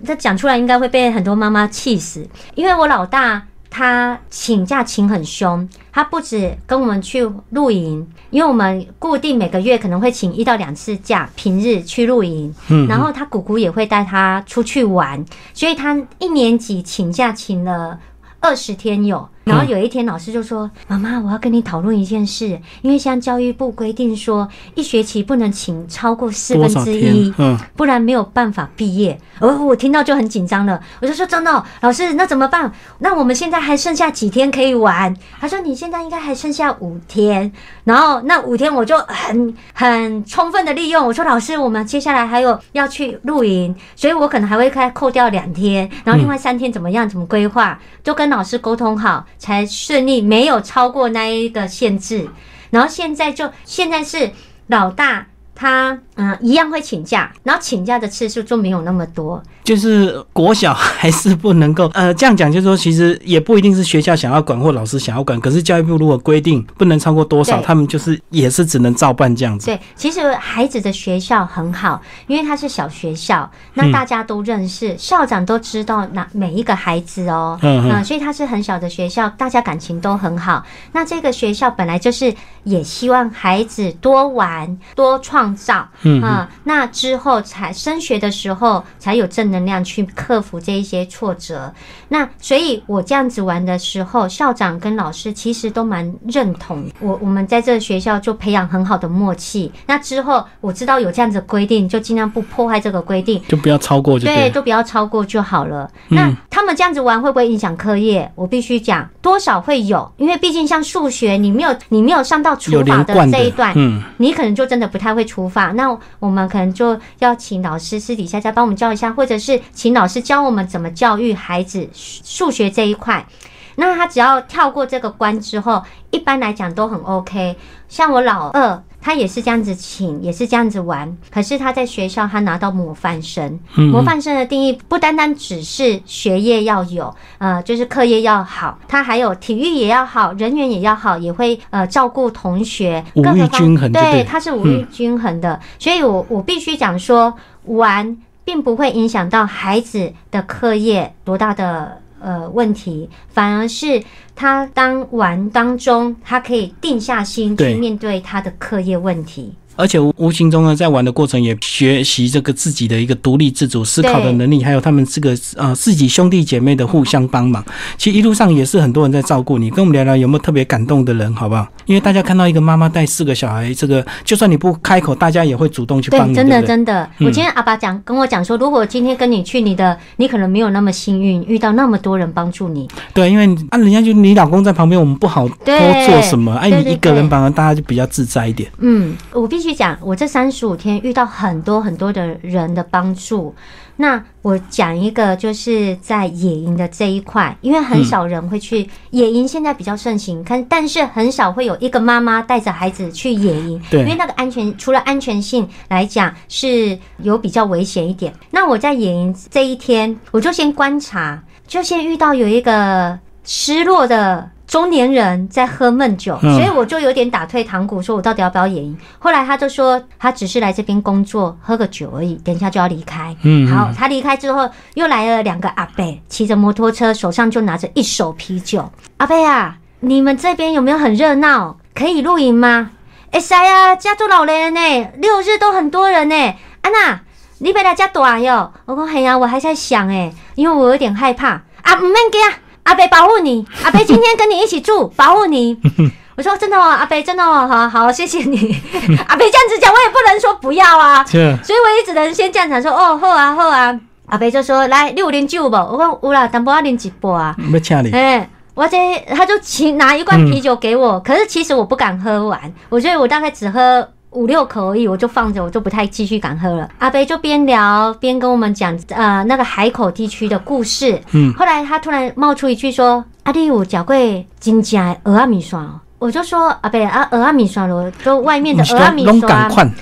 这讲出来应该会被很多妈妈气死，因为我老大他请假请很凶，他不止跟我们去露营，因为我们固定每个月可能会请一到两次假，平日去露营，嗯，然后他姑姑也会带他出去玩，所以他一年级请假请了二十天有。然后有一天老师就说：“妈妈，我要跟你讨论一件事，因为像教育部规定说，一学期不能请超过四分之一，嗯，不然没有办法毕业。”哦，我听到就很紧张了，我就说：“真的，老师，那怎么办？那我们现在还剩下几天可以玩？”他说：“你现在应该还剩下五天。”然后那五天我就很很充分的利用。我说：“老师，我们接下来还有要去露营，所以我可能还会开扣掉两天，然后另外三天怎么样？怎么规划？就跟老师沟通好。”才顺利，没有超过那一个限制，然后现在就现在是老大。他嗯一样会请假，然后请假的次数就没有那么多。就是国小还是不能够呃这样讲，就是说其实也不一定是学校想要管或老师想要管，可是教育部如果规定不能超过多少，他们就是也是只能照办这样子。对，其实孩子的学校很好，因为他是小学校，那大家都认识，校长都知道哪每一个孩子哦，嗯，所以他是很小的学校，大家感情都很好。那这个学校本来就是也希望孩子多玩多创。造，嗯啊，那之后才升学的时候才有正能量去克服这一些挫折。那所以，我这样子玩的时候，校长跟老师其实都蛮认同我。我们在这个学校就培养很好的默契。那之后我知道有这样子规定，就尽量不破坏这个规定，就不要超过就，对，都不要超过就好了。那他们这样子玩会不会影响课业？我必须讲，多少会有，因为毕竟像数学，你没有你没有上到除法的这一段，嗯，你可能就真的不太会除法。那我们可能就要请老师私底下再帮我们教一下，或者是请老师教我们怎么教育孩子数学这一块。那他只要跳过这个关之后，一般来讲都很 OK。像我老二。他也是这样子请，也是这样子玩。可是他在学校，他拿到模范生。模范生的定义不单单只是学业要有，呃，就是课业要好，他还有体育也要好，人缘也要好，也会呃照顾同学，五育均衡。对，他是五育均衡的。所以我我必须讲说，玩并不会影响到孩子的课业多大的。呃，问题反而是他当玩当中，他可以定下心去面对他的课业问题。而且无形中呢，在玩的过程也学习这个自己的一个独立自主思考的能力，还有他们这个呃自己兄弟姐妹的互相帮忙。其实一路上也是很多人在照顾你，跟我们聊聊有没有特别感动的人，好不好？因为大家看到一个妈妈带四个小孩，这个就算你不开口，大家也会主动去帮你。真的真的。我今天阿爸讲跟我讲说，如果今天跟你去，你的你可能没有那么幸运，遇到那么多人帮助你。对，因为啊，人家就你老公在旁边，我们不好多做什么。哎，你一个人帮，大家就比较自在一点。嗯，我必。续讲，我这三十五天遇到很多很多的人的帮助。那我讲一个，就是在野营的这一块，因为很少人会去野营，现在比较盛行，看，但是很少会有一个妈妈带着孩子去野营，对，因为那个安全，除了安全性来讲是有比较危险一点。那我在野营这一天，我就先观察，就先遇到有一个失落的。中年人在喝闷酒，所以我就有点打退堂鼓，说我到底要不要演营？后来他就说，他只是来这边工作，喝个酒而已，等一下就要离开。嗯，好，他离开之后，又来了两个阿伯，骑着摩托车，手上就拿着一手啤酒。阿伯啊，你们这边有没有很热闹？可以露营吗？哎塞呀，家住老人呢，六日都很多人呢。安娜，你别来家短哟。我讲嘿呀，我还在想哎，因为我有点害怕啊，唔免惊。阿北保护你，阿北今天跟你一起住，保护你。我说真的哦，阿北真的哦，好好谢谢你。阿北这样子讲，我也不能说不要啊，所以我也只能先这样讲说哦，好啊好啊。阿北就说来六零九不？我说有啦，等不要零几杯啊。没请你。哎，我这他就请拿一罐啤酒给我，可是其实我不敢喝完，我觉得我大概只喝。五六口而已，我就放着，我就不太继续敢喝了。阿贝就边聊边跟我们讲，呃，那个海口地区的故事。嗯，后来他突然冒出一句说：“阿弟，我脚贵金家鹅阿米刷。”我就说：“阿贝啊，鹅阿米刷咯，就外面的鹅阿米刷。”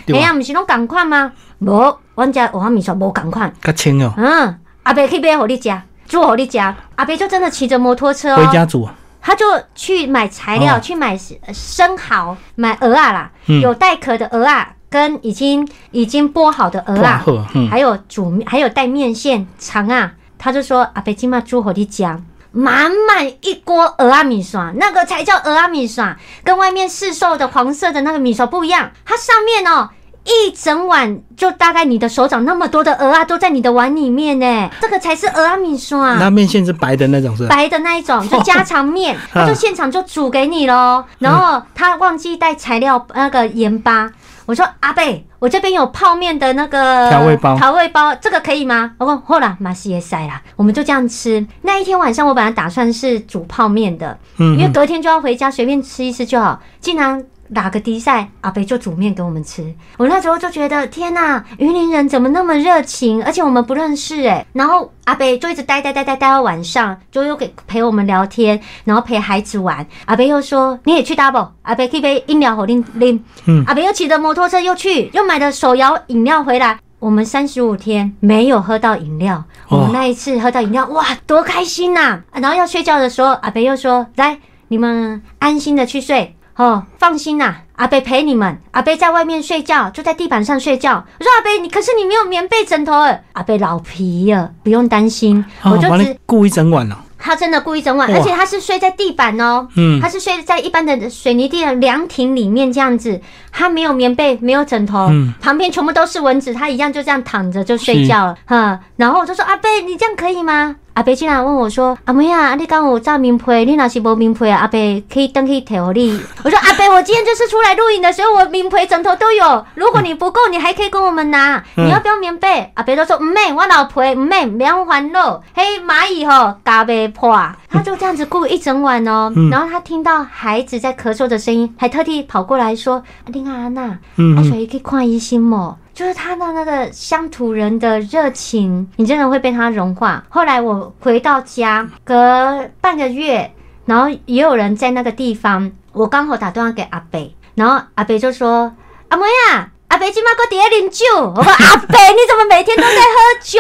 哎呀，不是拢赶快吗？无，我家鹅阿米刷无赶快。较轻哦。嗯，阿北去买给你家，煮给你家。阿北就真的骑着摩托车回家煮。他就去买材料，去买生蚝，买鹅啊啦，有带壳的鹅啊，跟已经已经剥好的鹅啊，还有煮还有带面线肠啊。他就说：“阿北今嘛煮好的酱，满满一锅鹅啊米刷，那个才叫鹅啊米刷，跟外面市售的黄色的那个米刷不一样。它上面哦一整碗就大概你的手掌那么多的鹅啊，都在你的碗里面呢。这个才是鹅啊米酸。那面线是白的那种是？白的那一种，就家常面，他就现场就煮给你喽。然后他忘记带材料那个盐巴，我说阿贝，我这边有泡面的那个调味包，调味包这个可以吗？我说后来马西也塞啦，我们就这样吃。那一天晚上我本来打算是煮泡面的，嗯，因为隔天就要回家，随便吃一吃就好。竟然。打个比赛，阿北就煮面给我们吃。我那时候就觉得，天呐，云林人怎么那么热情？而且我们不认识哎。然后阿北就一直待待待待待到晚上，就又给陪我们聊天，然后陪孩子玩。阿北又说，你也去 double。阿北可以杯饮料好拎拎。嗯。阿北又骑着摩托车又去，又买了手摇饮料回来。我们三十五天没有喝到饮料，我们那一次喝到饮料，哇，多开心呐！然后要睡觉的时候，阿北又说，来，你们安心的去睡。哦，放心呐，阿贝陪你们。阿贝在外面睡觉，就在地板上睡觉。我说阿贝，你可是你没有棉被枕头。阿贝老皮了，不用担心，我就只顾一整晚了。他真的顾一整晚，而且他是睡在地板哦，嗯，他是睡在一般的水泥地的凉亭里面这样子，他没有棉被，没有枕头，旁边全部都是蚊子，他一样就这样躺着就睡觉了，哈。然后我就说阿贝，你这样可以吗？阿伯竟然问我说：“阿妹啊，你刚有炸名配，你那是无名配啊？阿伯可以登去提我你。”我说：“阿伯，我今天就是出来录影的，所以我名配枕头都有。如果你不够，你还可以跟我们拿。你要不要棉被？”阿伯都说：“唔妹，我老婆，唔妹，不要烦恼。嘿，蚂蚁吼，嘎被破。”他就这样子顾一整晚哦。然后他听到孩子在咳嗽的声音，还特地跑过来说：“林阿娜，阿水可以看医生么？”就是他的那个乡土人的热情，你真的会被他融化。后来我回到家，隔半个月，然后也有人在那个地方，我刚好打电话给阿北，然后阿北就说：“阿妹啊，阿北今晚搁底下啉酒。”我说：“阿北，你怎么每天都在喝酒？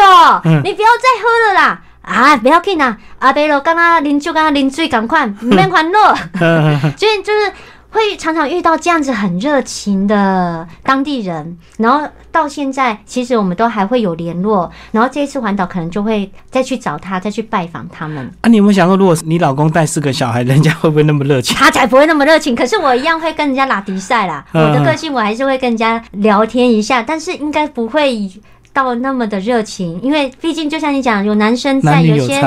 你不要再喝了啦！啊，不要紧啦，阿北咯，刚刚啉酒，刚刚啉醉，赶快，唔免烦恼。所以就是。会常常遇到这样子很热情的当地人，然后到现在其实我们都还会有联络，然后这一次环岛可能就会再去找他，再去拜访他们。啊，你有没有想过，如果你老公带四个小孩，人家会不会那么热情？他才不会那么热情，可是我一样会跟人家拉迪赛啦。我的个性我还是会跟人家聊天一下，但是应该不会。到那么的热情，因为毕竟就像你讲，有男生在，有些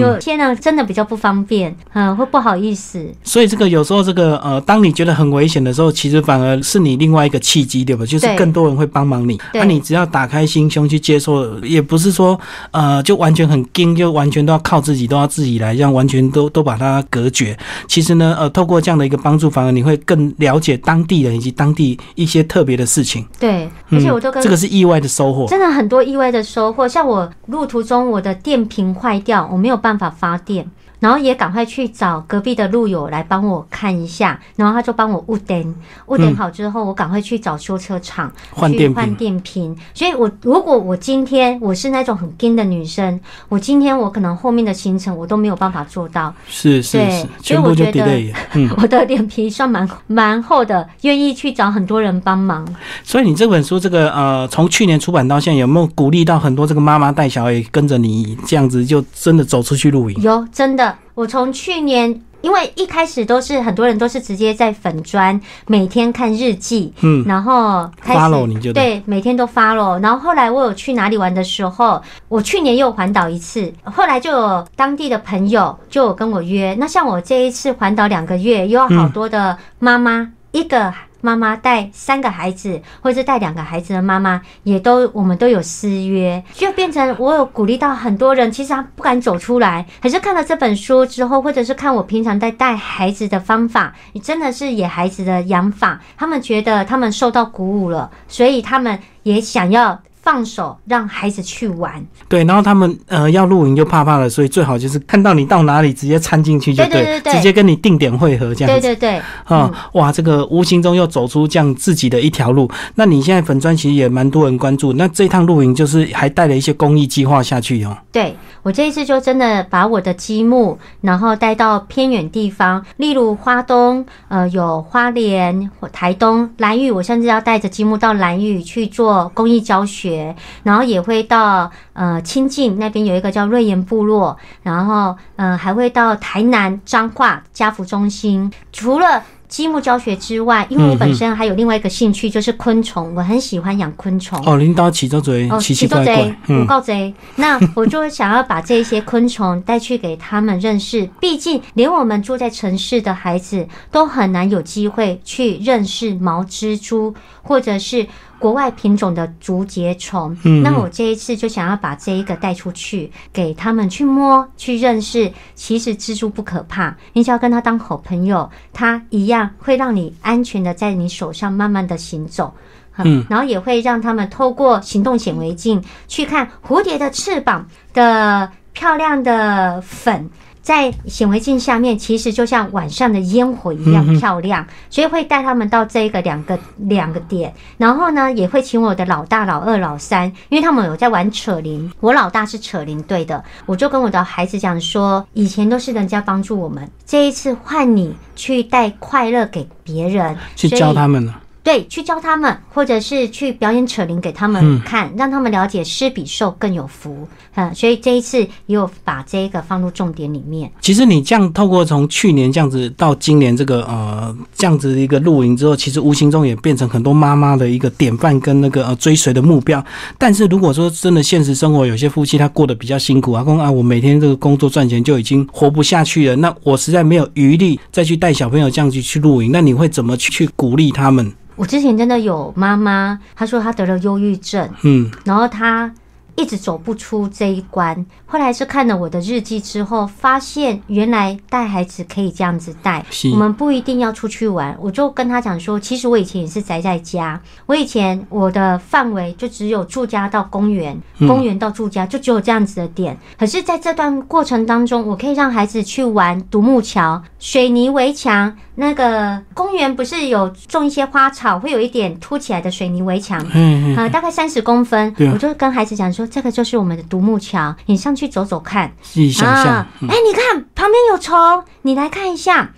有些呢真的比较不方便，嗯，会不好意思。所以这个有时候这个呃，当你觉得很危险的时候，其实反而是你另外一个契机，对吧？就是更多人会帮忙你。那你只要打开心胸去接受，也不是说呃就完全很惊，就完全都要靠自己，都要自己来，这样完全都都把它隔绝。其实呢，呃，透过这样的一个帮助，反而你会更了解当地人以及当地一些特别的事情。对，而且我都跟这个是意外的收获，真的。很多意外的收获，像我路途中我的电瓶坏掉，我没有办法发电。然后也赶快去找隔壁的路友来帮我看一下，然后他就帮我误点，误点好之后，我赶快去找修车厂换电换电瓶。所以，我如果我今天我是那种很硬的女生，我今天我可能后面的行程我都没有办法做到。是是是，所以我觉得 我的脸皮算蛮蛮厚的，愿意去找很多人帮忙。所以你这本书这个呃，从去年出版到现在，有没有鼓励到很多这个妈妈带小孩跟着你这样子，就真的走出去露营？有，真的。我从去年，因为一开始都是很多人都是直接在粉砖每天看日记，嗯，然后发了你就对，每天都发了。然后后来我有去哪里玩的时候，我去年又环岛一次，后来就有当地的朋友就有跟我约。那像我这一次环岛两个月，又有好多的妈妈一个。妈妈带三个孩子，或者是带两个孩子的妈妈，也都我们都有私约，就变成我有鼓励到很多人，其实他不敢走出来，可是看了这本书之后，或者是看我平常在带孩子的方法，你真的是野孩子的养法，他们觉得他们受到鼓舞了，所以他们也想要。放手让孩子去玩，对，然后他们呃要露营就怕怕了，所以最好就是看到你到哪里直接掺进去就对，直接跟你定点汇合这样子，对对对，啊，哇，这个无形中又走出这样自己的一条路。那你现在粉砖其实也蛮多人关注，那这趟露营就是还带了一些公益计划下去哦。对我这一次就真的把我的积木，然后带到偏远地方，例如花东，呃，有花莲、台东、兰屿，我甚至要带着积木到兰屿去做公益教学。然后也会到呃清境那边有一个叫瑞岩部落，然后嗯还会到台南彰化家福中心。除了积木教学之外，因为我本身还有另外一个兴趣，就是昆虫，我很喜欢养昆虫。哦，领导起周嘴，奇奇怪怪，我告贼。那我就会想要把这些昆虫带去给他们认识，毕竟连我们住在城市的孩子都很难有机会去认识毛蜘蛛，或者是。国外品种的竹节虫，那我这一次就想要把这一个带出去，给他们去摸、去认识。其实蜘蛛不可怕，你只要跟它当好朋友，它一样会让你安全的在你手上慢慢的行走。嗯，然后也会让他们透过行动显微镜去看蝴蝶的翅膀的漂亮的粉。在显微镜下面，其实就像晚上的烟火一样漂亮，所以会带他们到这个两个两个点，然后呢，也会请我的老大、老二、老三，因为他们有在玩扯铃，我老大是扯铃队的，我就跟我的孩子讲说，以前都是人家帮助我们，这一次换你去带快乐给别人，去教他们了。对，去教他们，或者是去表演扯铃给他们看，让他们了解施比受更有福。嗯，所以这一次也有把这个放入重点里面。其实你这样透过从去年这样子到今年这个呃这样子的一个露营之后，其实无形中也变成很多妈妈的一个典范跟那个呃追随的目标。但是如果说真的现实生活有些夫妻他过得比较辛苦啊，公啊我每天这个工作赚钱就已经活不下去了，那我实在没有余力再去带小朋友这样子去露营，那你会怎么去鼓励他们？我之前真的有妈妈，她说她得了忧郁症，嗯，然后她一直走不出这一关。后来是看了我的日记之后，发现原来带孩子可以这样子带，我们不一定要出去玩。我就跟她讲说，其实我以前也是宅在家，我以前我的范围就只有住家到公园，公园到住家就只有这样子的点。可是在这段过程当中，我可以让孩子去玩独木桥、水泥围墙。那个公园不是有种一些花草，会有一点凸起来的水泥围墙，嗯嗯，大概三十公分。我就跟孩子讲说，这个就是我们的独木桥，你上去走走看。啊，哎，你看旁边有虫，你来看一下。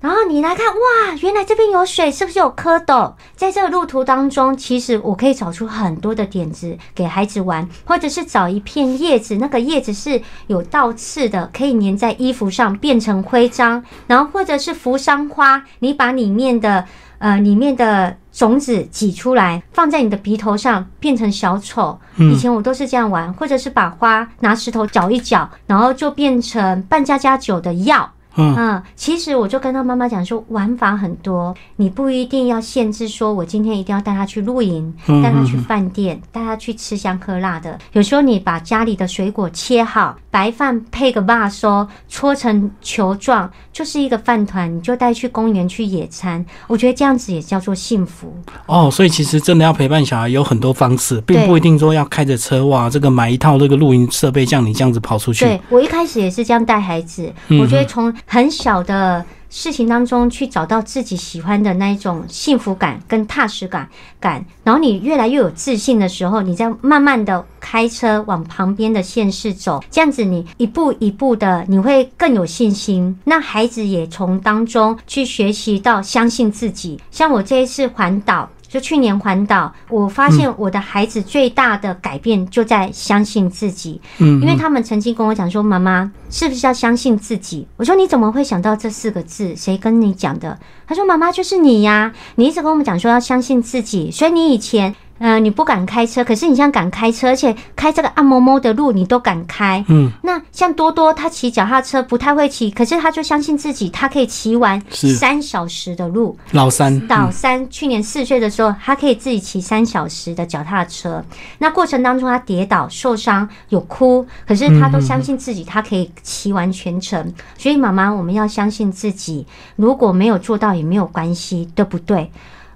然后你来看，哇，原来这边有水，是不是有蝌蚪？在这个路途当中，其实我可以找出很多的点子给孩子玩，或者是找一片叶子，那个叶子是有倒刺的，可以粘在衣服上变成徽章。然后或者是扶桑花，你把里面的呃里面的种子挤出来，放在你的鼻头上变成小丑。以前我都是这样玩，或者是把花拿石头搅一搅，然后就变成半家家酒的药。嗯，其实我就跟他妈妈讲说，玩法很多，你不一定要限制说，我今天一定要带他去露营，带他去饭店，带他去吃香喝辣的。有时候你把家里的水果切好，白饭配个把说搓成球状，就是一个饭团，你就带去公园去野餐。我觉得这样子也叫做幸福哦。所以其实真的要陪伴小孩有很多方式，并不一定说要开着车哇，这个买一套这个露营设备，像你这样子跑出去。对我一开始也是这样带孩子，我觉得从很小的事情当中去找到自己喜欢的那一种幸福感跟踏实感感，然后你越来越有自信的时候，你再慢慢的开车往旁边的县市走，这样子你一步一步的你会更有信心。那孩子也从当中去学习到相信自己。像我这一次环岛。就去年环岛，我发现我的孩子最大的改变就在相信自己。嗯，因为他们曾经跟我讲说：“妈妈，是不是要相信自己？”我说：“你怎么会想到这四个字？谁跟你讲的？”他说：“妈妈就是你呀，你一直跟我们讲说要相信自己，所以你以前。”嗯，你不敢开车，可是你现在敢开车，而且开这个暗摸摸的路你都敢开。嗯，那像多多他骑脚踏车不太会骑，可是他就相信自己，他可以骑完三小时的路。老三，老三去年四岁的时候，他可以自己骑三小时的脚踏车。那过程当中他跌倒受伤有哭，可是他都相信自己，他可以骑完全程。所以妈妈，我们要相信自己，如果没有做到也没有关系，对不对？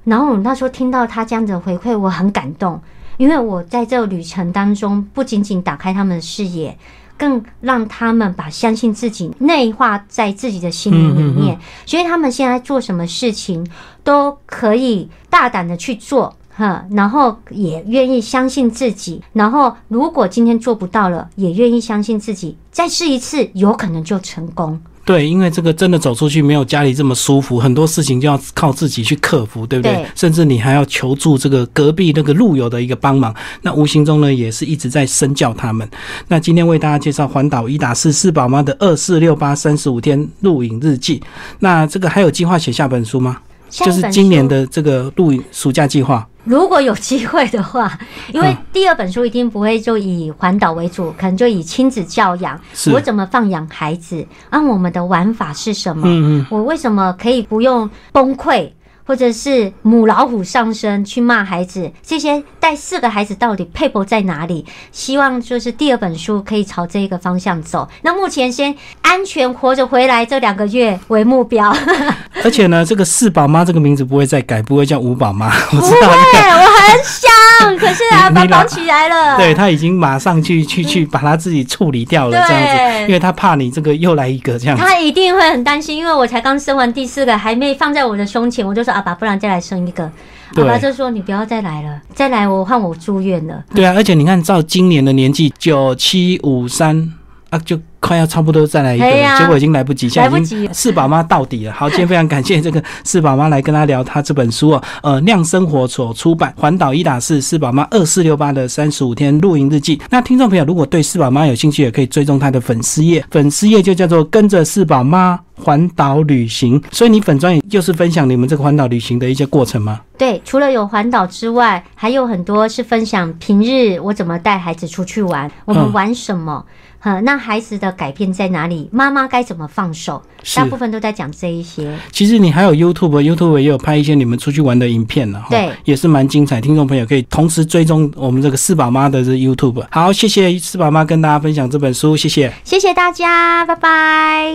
然后我那时候听到他这样子回馈，我很感动，因为我在这个旅程当中，不仅仅打开他们的视野，更让他们把相信自己内化在自己的心灵里面，所以他们现在做什么事情都可以大胆的去做，哈，然后也愿意相信自己，然后如果今天做不到了，也愿意相信自己，再试一次，有可能就成功。对，因为这个真的走出去没有家里这么舒服，很多事情就要靠自己去克服，对不对？甚至你还要求助这个隔壁那个路友的一个帮忙，那无形中呢也是一直在身教他们。那今天为大家介绍环岛一打四四宝妈的二四六八三十五天录影日记。那这个还有计划写下本书吗？就是今年的这个录影暑假计划。如果有机会的话，因为第二本书一定不会就以环岛为主，可能就以亲子教养，我怎么放养孩子，啊，我们的玩法是什么？嗯嗯，我为什么可以不用崩溃？或者是母老虎上身去骂孩子，这些带四个孩子到底配不在哪里？希望就是第二本书可以朝这一个方向走。那目前先安全活着回来这两个月为目标。而且呢，这个四宝妈这个名字不会再改，不会叫五宝妈。不会，我很想，可是啊，把绑起来了。对他已经马上去去去把他自己处理掉了，这样子，因为他怕你这个又来一个这样。他一定会很担心，因为我才刚生完第四个，还没放在我的胸前，我就说。阿爸，不然再来生一个。阿爸就说：“你不要再来了，再来我换我住院了。”对啊，而且你看，照今年的年纪，九七五三啊，就。快要差不多再来一个，结果已经来不及，现在已经四宝妈到底了。好，今天非常感谢这个四宝妈来跟他聊他这本书哦，呃，酿生活所出版《环岛一打四四宝妈二四六八的三十五天露营日记》。那听众朋友如果对四宝妈有兴趣，也可以追踪他的粉丝页，粉丝页就叫做跟着四宝妈环岛旅行。所以你粉专也就是分享你们这个环岛旅行的一些过程吗？对，除了有环岛之外，还有很多是分享平日我怎么带孩子出去玩，我们玩什么。哈，那孩子的改变在哪里？妈妈该怎么放手？大部分都在讲这一些。其实你还有 YouTube，YouTube 也有拍一些你们出去玩的影片呢，对，也是蛮精彩。听众朋友可以同时追踪我们这个四宝妈的这 YouTube。好，谢谢四宝妈跟大家分享这本书，谢谢，谢谢大家，拜拜。